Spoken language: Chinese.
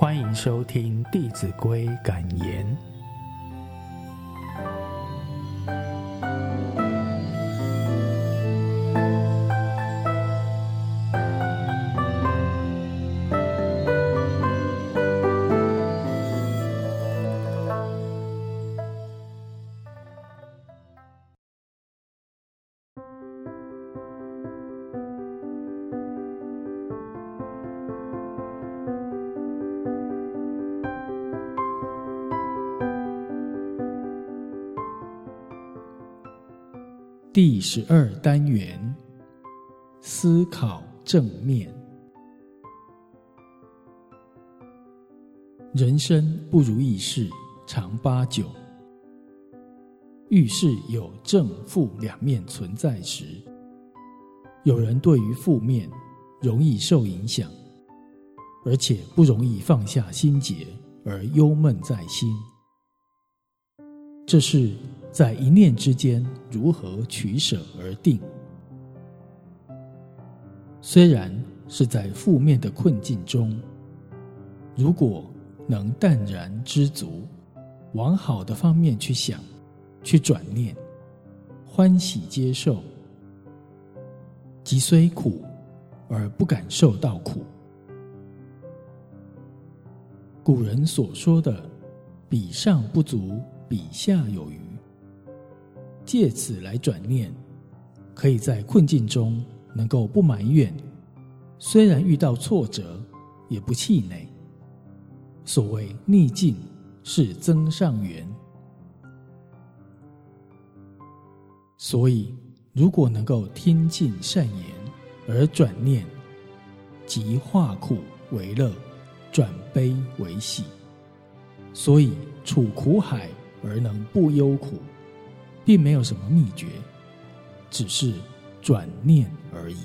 欢迎收听《弟子规》感言。第十二单元，思考正面。人生不如意事常八九，遇事有正负两面存在时，有人对于负面容易受影响，而且不容易放下心结而忧闷在心，这是。在一念之间，如何取舍而定？虽然是在负面的困境中，如果能淡然知足，往好的方面去想，去转念，欢喜接受，即虽苦而不感受到苦。古人所说的“比上不足，比下有余”。借此来转念，可以在困境中能够不埋怨，虽然遇到挫折，也不气馁。所谓逆境是增上缘，所以如果能够听尽善言而转念，即化苦为乐，转悲为喜。所以处苦海而能不忧苦。并没有什么秘诀，只是转念而已。